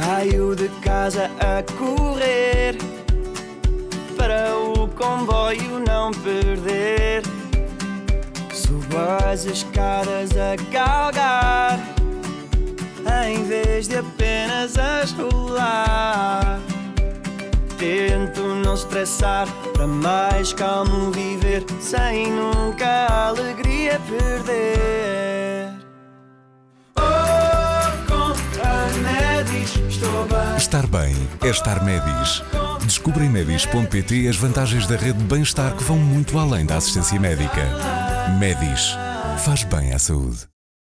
Saio de casa a correr para o comboio não perder. Subo as escadas a galgar em vez de apenas as rolar. Tento não estressar para mais calmo viver sem nunca a alegria perder. Estar bem é estar Medis. Descubra em medis.pt as vantagens da rede de bem-estar que vão muito além da assistência médica. Medis. Faz bem à saúde.